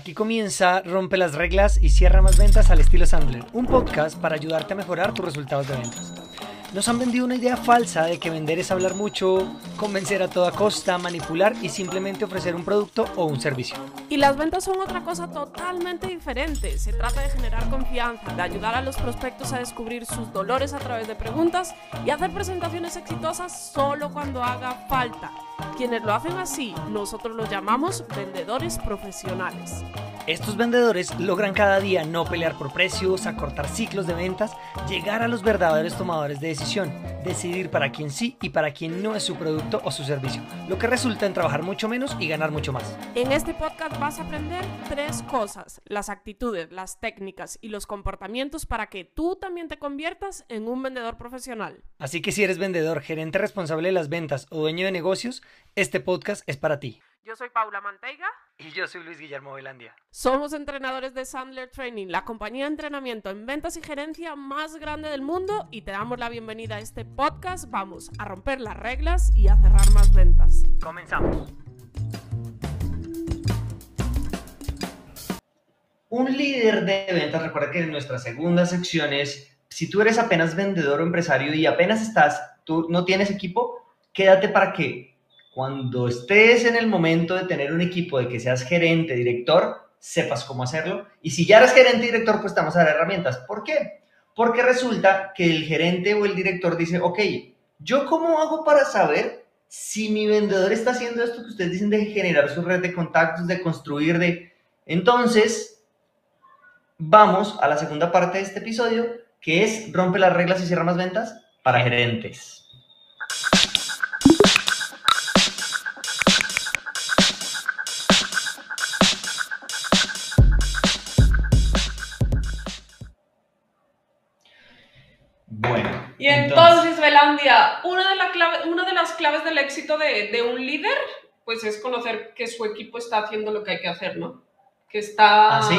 Aquí comienza Rompe las reglas y cierra más ventas al estilo Sandler, un podcast para ayudarte a mejorar tus resultados de ventas. Nos han vendido una idea falsa de que vender es hablar mucho, convencer a toda costa, manipular y simplemente ofrecer un producto o un servicio. Y las ventas son otra cosa totalmente diferente. Se trata de generar confianza, de ayudar a los prospectos a descubrir sus dolores a través de preguntas y hacer presentaciones exitosas solo cuando haga falta. Quienes lo hacen así, nosotros los llamamos vendedores profesionales. Estos vendedores logran cada día no pelear por precios, acortar ciclos de ventas, llegar a los verdaderos tomadores de decisión, decidir para quién sí y para quién no es su producto o su servicio, lo que resulta en trabajar mucho menos y ganar mucho más. En este podcast vas a aprender tres cosas, las actitudes, las técnicas y los comportamientos para que tú también te conviertas en un vendedor profesional. Así que si eres vendedor, gerente responsable de las ventas o dueño de negocios, este podcast es para ti. Yo soy Paula Manteiga. Y yo soy Luis Guillermo Velandia. Somos entrenadores de Sandler Training, la compañía de entrenamiento en ventas y gerencia más grande del mundo y te damos la bienvenida a este podcast. Vamos a romper las reglas y a cerrar más ventas. Comenzamos. Un líder de ventas, recuerda que en nuestra segunda sección es, si tú eres apenas vendedor o empresario y apenas estás, tú no tienes equipo, quédate para que cuando estés en el momento de tener un equipo, de que seas gerente, director, sepas cómo hacerlo. Y si ya eres gerente, director, pues te vamos a dar herramientas. ¿Por qué? Porque resulta que el gerente o el director dice, ok, ¿yo cómo hago para saber si mi vendedor está haciendo esto que ustedes dicen de generar su red de contactos, de construir, de... Entonces, vamos a la segunda parte de este episodio, que es rompe las reglas y cierra más ventas para gerentes. Y entonces, Belandia, una de, la clave, una de las claves del éxito de, de, un líder, pues es conocer que su equipo está haciendo lo que hay que hacer, ¿no? Que está... ¿Ah, sí?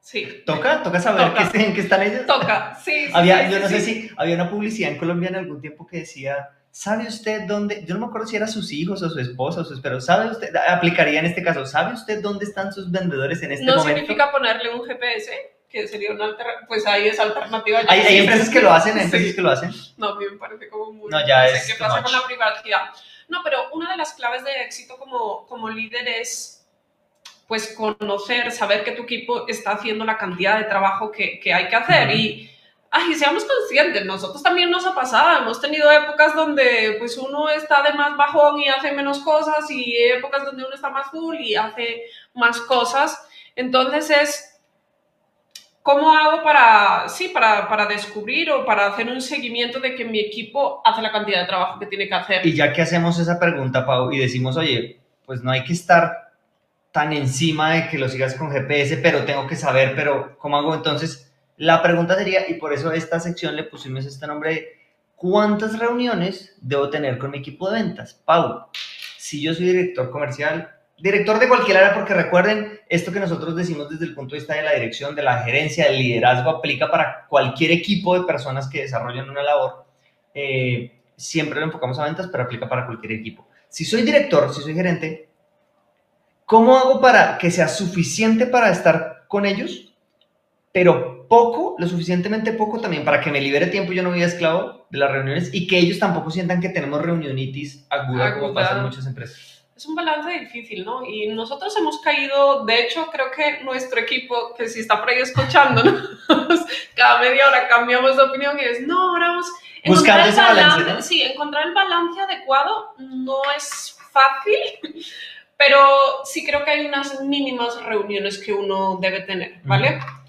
Sí. ¿Toca? ¿Toca saber Toca. ¿qué, en qué están ellos? Toca, sí. había, sí, yo no sí, sé si había una publicidad en Colombia en algún tiempo que decía, ¿sabe usted dónde? Yo no me acuerdo si era sus hijos o su esposa o sus, pero ¿sabe usted? Aplicaría en este caso, ¿sabe usted dónde están sus vendedores en este no momento? No significa ponerle un GPS que sería una alternativa, pues ahí es alternativa. Hay, hay empresas que lo hacen, hay empresas sí. que lo hacen. No, a mí me parece como muy... No, ya no es sé qué pasa con la privacidad. No, pero una de las claves de éxito como, como líder es pues conocer, saber que tu equipo está haciendo la cantidad de trabajo que, que hay que hacer uh -huh. y ay, seamos conscientes, nosotros también nos ha pasado, hemos tenido épocas donde pues uno está de más bajón y hace menos cosas y épocas donde uno está más full y hace más cosas, entonces es ¿Cómo hago para, sí, para, para, descubrir o para hacer un seguimiento de que mi equipo hace la cantidad de trabajo que tiene que hacer? Y ya que hacemos esa pregunta, Pau, y decimos, oye, pues no hay que estar tan encima de que lo sigas con GPS, pero tengo que saber, pero ¿cómo hago? Entonces, la pregunta sería, y por eso a esta sección le pusimos este nombre, ¿cuántas reuniones debo tener con mi equipo de ventas? Pau, si yo soy director comercial, director de cualquier área, porque recuerden, esto que nosotros decimos desde el punto de vista de la dirección, de la gerencia, del liderazgo, aplica para cualquier equipo de personas que desarrollan una labor. Eh, siempre lo enfocamos a ventas, pero aplica para cualquier equipo. Si soy director, si soy gerente, ¿cómo hago para que sea suficiente para estar con ellos, pero poco, lo suficientemente poco también para que me libere tiempo y yo no voy a esclavo de las reuniones y que ellos tampoco sientan que tenemos reunionitis aguda, aguda. como pasa en muchas empresas? Es un balance difícil, ¿no? Y nosotros hemos caído, de hecho, creo que nuestro equipo, que si está por ahí escuchándonos, cada media hora cambiamos de opinión y es, no, ahora vamos Buscar ese balance, balance ¿no? Sí, encontrar el balance adecuado no es fácil, pero sí creo que hay unas mínimas reuniones que uno debe tener, ¿vale? Uh -huh.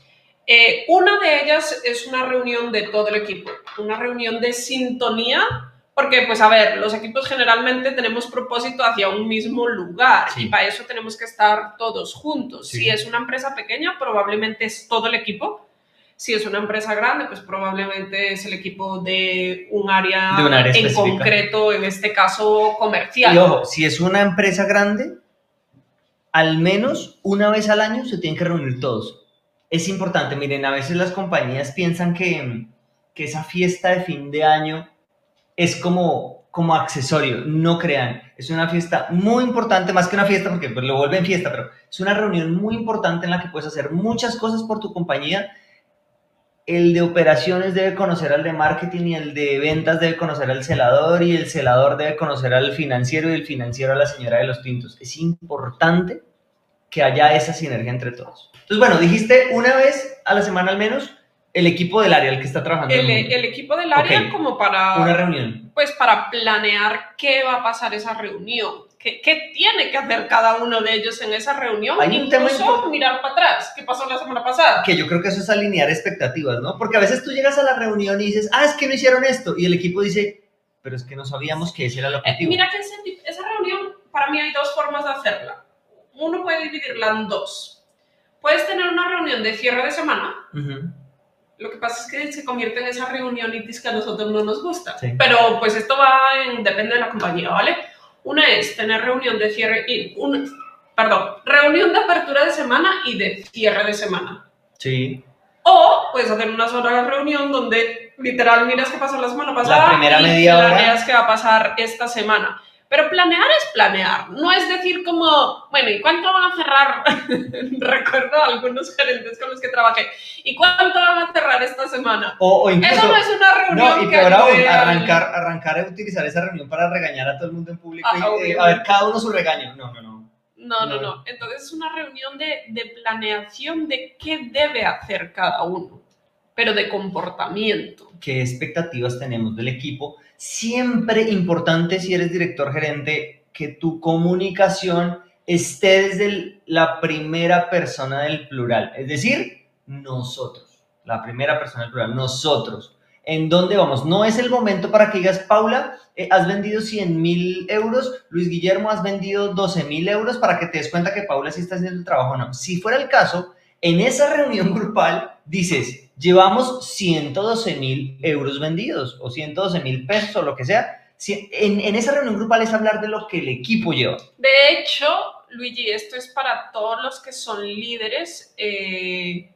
eh, una de ellas es una reunión de todo el equipo, una reunión de sintonía porque, pues, a ver, los equipos generalmente tenemos propósito hacia un mismo lugar sí. y para eso tenemos que estar todos juntos. Sí. Si es una empresa pequeña, probablemente es todo el equipo. Si es una empresa grande, pues probablemente es el equipo de un área, de área en específica. concreto, en este caso comercial. Y ojo, si es una empresa grande, al menos una vez al año se tienen que reunir todos. Es importante, miren, a veces las compañías piensan que, que esa fiesta de fin de año es como, como accesorio, no crean. Es una fiesta muy importante, más que una fiesta porque pues, lo vuelven fiesta, pero es una reunión muy importante en la que puedes hacer muchas cosas por tu compañía. El de operaciones debe conocer al de marketing y el de ventas debe conocer al celador y el celador debe conocer al financiero y el financiero a la señora de los tintos. Es importante que haya esa sinergia entre todos. Entonces, bueno, dijiste una vez a la semana al menos el equipo del área, el que está trabajando. El, el equipo del área como para... Una reunión. Pues para planear qué va a pasar esa reunión. ¿Qué, qué tiene que hacer cada uno de ellos en esa reunión? Hay un tema Incluso mirar para atrás. ¿Qué pasó la semana pasada? Que yo creo que eso es alinear expectativas, ¿no? Porque a veces tú llegas a la reunión y dices, ah, es que no hicieron esto. Y el equipo dice, pero es que no sabíamos que ese era el Eh, objetivo. mira que ese- esa reunión, para mí hay dos formas de hacerla. Uno puede dividirla en dos. Puedes tener una reunión de cierre de semana. Ujú. Lo que pasa es que se convierte en esa reunión y dice que a nosotros no nos gusta. Sí. Pero pues esto va en, depende de la compañía, ¿vale? Una es tener reunión de cierre y un, perdón, reunión de apertura de semana y de cierre de semana. Sí. O puedes hacer una sola reunión donde literal miras qué pasó la semana pasada primera y media hora. qué va a pasar esta semana. Pero planear es planear, no es decir como, bueno, ¿y cuánto van a cerrar? Recuerdo a algunos gerentes con los que trabajé. ¿Y cuánto van a cerrar esta semana? O, o incluso... Eso no es una reunión No, y que peor aún, arrancar, arrancar a utilizar esa reunión para regañar a todo el mundo en público Ah, y, eh, a ver cada uno su regaño. No, no, no. No, no, No. no. Entonces es una reunión de, de planeación de qué debe hacer cada uno, pero de comportamiento. ¿Qué expectativas tenemos del equipo? Siempre importante si eres director gerente que tu comunicación esté desde la primera persona del plural, es decir, nosotros, la primera persona del plural, nosotros. ¿En dónde vamos? No es el momento para que digas, Paula, eh, has vendido 100 mil euros, Luis Guillermo, has vendido 12 mil euros para que te des cuenta que Paula sí está haciendo el trabajo. No, si fuera el caso, en esa reunión grupal dices, llevamos 112 mil euros vendidos o 112 mil pesos o lo que sea. En, en esa reunión grupal es hablar de lo que el equipo lleva. De hecho, Luigi, esto es para todos los que son líderes. eh,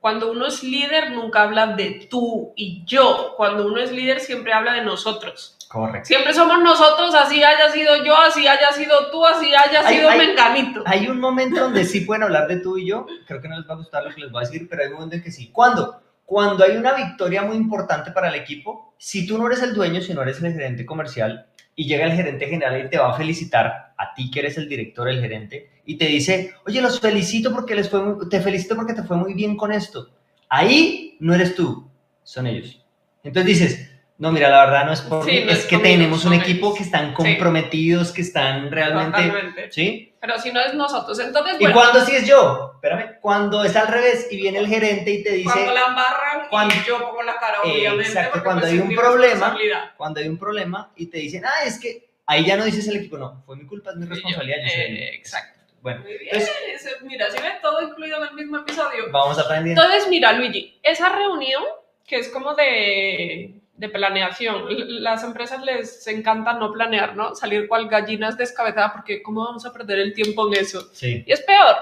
cuando uno es líder, nunca habla de tú y yo. Cuando uno es líder, siempre habla de nosotros. Correcto. Siempre somos nosotros, así haya sido yo, así haya sido tú, así haya Hay- sido hay- Menganito. Hay un momento donde sí pueden hablar de tú y yo. Creo que no les va a gustar lo que les voy a decir, pero hay un momento en que sí. ¿Cuándo? Cuando hay una victoria muy importante para el equipo, si tú no eres el dueño, si no eres el gerente comercial, y llega el gerente general y te va a felicitar a ti que eres el director, el gerente, y te dice, oye, los felicito porque les fue muy- te felicito porque te fue muy bien con esto. Ahí no eres tú, son ellos. Entonces dices, no, mira, la verdad no es por Sí, mí, no es es que conmigo, tenemos un equipo ellos. que están comprometidos, que están realmente, Totalmente. ¿sí? Pero si no es nosotros. Entonces, ¿Y bueno, cuando sí es yo? Espérame, cuando es al revés y viene el gerente y te dice, cuando la embarran Cuando- y yo pongo la cara, obviamente. Exacto, cuando pues hay un problema, cuando hay un problema y te dicen, ah, es que ahí ya no dices el equipo, no, fue mi culpa, es mi Y yo, responsabilidad. yo eh, exacto. Bueno, Muy bien. entonces mira, si ves todo incluido en el mismo episodio. vamos aprendiendo. Entonces, mira, Luigi, esa reunión que es como de, de planeación, las empresas les encanta no planear, ¿no? Salir cual gallinas descabezadas, porque ¿cómo vamos a perder el tiempo en eso? Sí, Y es peor.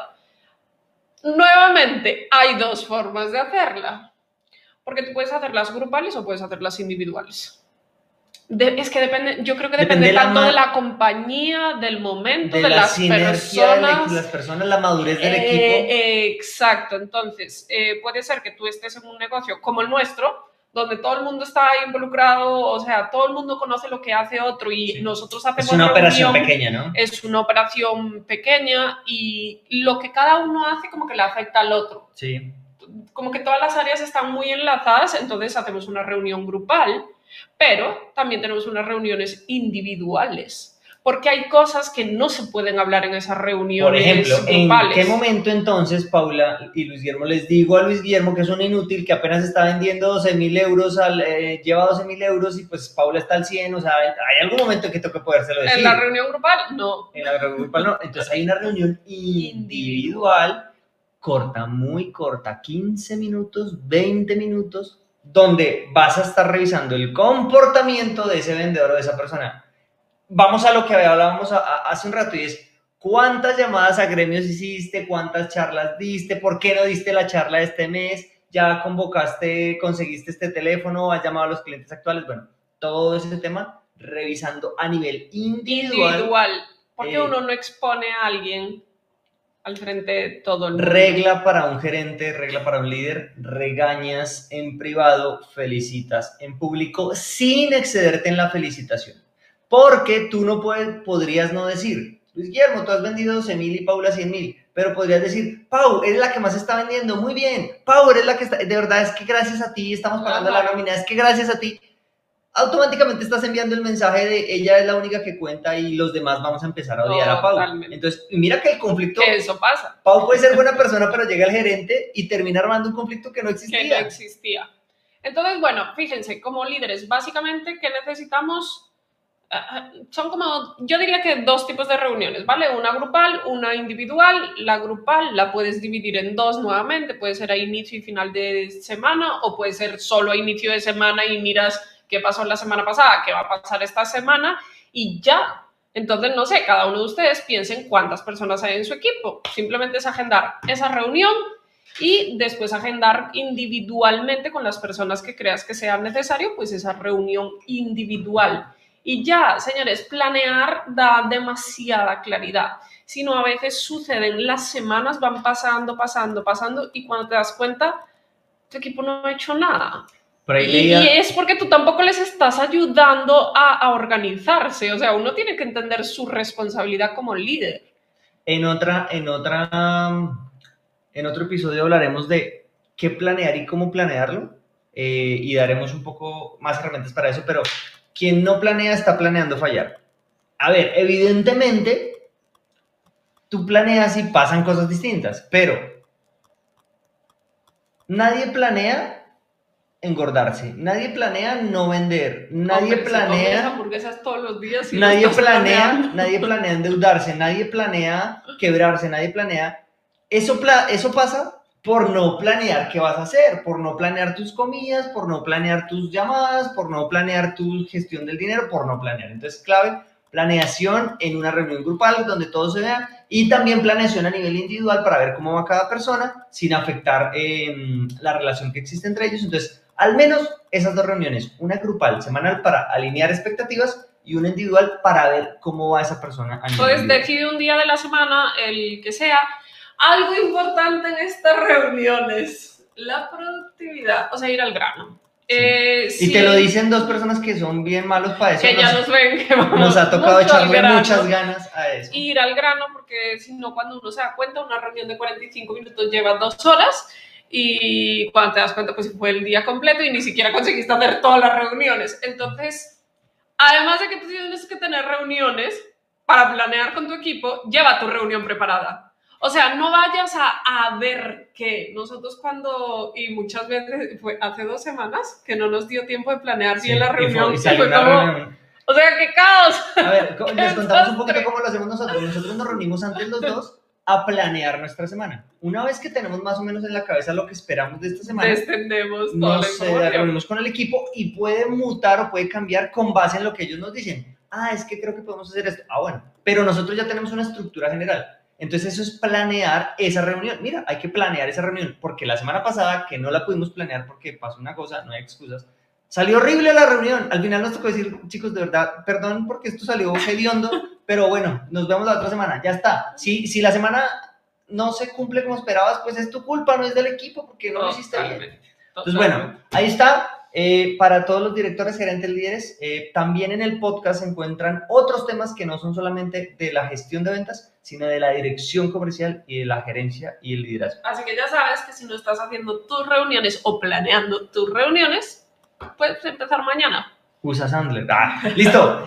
Nuevamente, hay dos formas de hacerla. Porque tú puedes hacerlas grupales o puedes hacerlas individuales. De- es que depende, yo creo que Depende depende, de la tanto de la compañía, del momento, de de, la las sinergia personas. de las personas, la madurez del Eh, equipo. eh, exacto, entonces eh, puede ser que tú estés en un negocio como el nuestro, donde todo el mundo está involucrado, o sea, todo el mundo conoce lo que hace otro y Sí. nosotros hacemos Es una operación reunión, pequeña, ¿no? Es una operación pequeña y lo que cada uno hace como que le afecta al otro. Sí. Como que todas las áreas están muy enlazadas, entonces hacemos una reunión grupal, pero también tenemos unas reuniones individuales. Porque hay cosas que no se pueden hablar en esas reuniones Por ejemplo, ¿en grupales. qué momento entonces Paula y Luis Guillermo les digo a Luis Guillermo que es un inútil que apenas está vendiendo 12 mil euros, al, eh, lleva 12 mil euros y pues Paula está al 100, o sea, hay algún momento en que tengo que podérselo decir. En la reunión grupal, no. En la reunión grupal no. Entonces hay una reunión individual, corta, muy corta, 15 minutos, 20 minutos, donde vas a estar revisando el comportamiento de ese vendedor o de esa persona. Vamos a lo que hablábamos hace un rato y es, ¿cuántas llamadas a gremios hiciste? ¿Cuántas charlas diste? ¿Por qué no diste la charla de este mes? ¿Ya convocaste, conseguiste este teléfono? ¿Has llamado a los clientes actuales? Bueno, todo ese tema revisando a nivel individual. Individual. Porque Eh, uno no expone a alguien al frente de todo el mundo. Regla para un gerente, regla para un líder, regañas en privado, felicitas en público sin excederte en la felicitación. Porque tú no puedes, podrías no decir, Luis Guillermo, tú has vendido 12 mil y Paula 100 mil, pero podrías decir, Pau, eres la que más está vendiendo, muy bien, Pau, eres la que está, de verdad es que gracias a ti estamos pagando la nómina, es que gracias a ti, automáticamente estás enviando el mensaje de ella es la única que cuenta y los demás vamos a empezar a odiar a Pau. Totalmente. Entonces, mira que el conflicto... Que eso pasa. Pau puede ser buena persona, pero llega el gerente y termina armando un conflicto que no que existía. no existía. Entonces, bueno, fíjense, como líderes, básicamente, ¿qué necesitamos? Son como, yo diría que dos tipos de reuniones, ¿vale? Una grupal, una individual. La grupal la puedes dividir en dos nuevamente, puede ser a inicio y final de semana o puede ser solo a inicio de semana y miras qué pasó la semana pasada, qué va a pasar esta semana y ya. Entonces, no sé, cada uno de ustedes piensen cuántas personas hay en su equipo. Simplemente es agendar esa reunión y después agendar individualmente con las personas que creas que sea necesario, pues esa reunión individual. Y ya, señores, planear da demasiada claridad. Si no, a veces suceden, las semanas van pasando, pasando, pasando, y cuando te das cuenta, tu equipo no ha hecho nada. Y, leía, y es porque tú tampoco les estás ayudando a, a organizarse. O sea, uno tiene que entender su responsabilidad como líder. en otra, en otra, en otro episodio hablaremos de qué planear y cómo planearlo, eh, y daremos un poco más herramientas para eso, pero quien no planea está planeando fallar. A ver, evidentemente, tú planeas y pasan cosas distintas, pero nadie planea engordarse, nadie planea no vender, nadie Hombre, planea... hamburguesas todos los días y nadie planea, planeando. nadie planea endeudarse, nadie planea quebrarse, nadie planea. Eso, pla- eso pasa por no planear qué vas a hacer, por no planear tus comidas, por no planear tus llamadas, por no planear tu gestión del dinero, por no planear. Entonces, clave, planeación en una reunión grupal donde todos se vean y también planeación a nivel individual para ver cómo va cada persona sin afectar eh, la relación que existe entre ellos. Entonces, al menos esas dos reuniones, una grupal semanal para alinear expectativas y una individual para ver cómo va esa persona. a nivel Entonces individual. decide un día de la semana, el que sea. Algo importante en estas reuniones, la productividad, o sea, ir al grano. Eh, Y sí, te lo dicen dos personas que son bien malos para eso. Que ya nos, ven que vamos nos ha tocado echarle muchas ganas a eso. Ir al grano, porque si no, cuando uno se da cuenta, una reunión de 45 minutos lleva dos horas y cuando te das cuenta, pues fue el día completo y ni siquiera conseguiste hacer todas las reuniones. Entonces, además de que tú tienes que tener reuniones para planear con tu equipo, lleva tu reunión preparada. O sea, no vayas a, a ver que nosotros cuando, y muchas veces fue hace dos semanas, que no nos dio tiempo de planear Sí, bien la y fue- reunión. y y salió fue como, reunión. o sea, qué caos. A ver, les ¡Qué contamos un poquito cómo lo hacemos nosotros. Nosotros nos reunimos antes los dos a planear nuestra semana. Una vez que tenemos más o menos en la cabeza lo que esperamos de esta semana, Descendemos nos eh, reunimos con el equipo y puede mutar o puede cambiar con base en lo que ellos nos dicen. Ah, es que creo que podemos hacer esto. Ah, bueno, pero nosotros ya tenemos una estructura general. Entonces eso es planear esa reunión. Mira, hay que planear esa reunión porque la semana pasada que no la pudimos planear porque pasó una cosa, no hay excusas. Salió horrible la reunión. Al final nos tocó decir, chicos, de verdad, perdón porque esto salió hediondo, pero bueno, nos vemos la otra semana. Ya está. Si, si la semana no se cumple como esperabas, pues es tu culpa, no es del equipo porque no lo hiciste bien. Entonces, bueno, ahí está. Eh, para todos los directores, gerentes, líderes, eh, también en el podcast se encuentran otros temas que no son solamente de la gestión de ventas, sino de la dirección comercial y de la gerencia y el liderazgo. Así que ya sabes que si no estás haciendo tus reuniones o planeando tus reuniones, puedes empezar mañana. Usa Sandler. Ah, listo.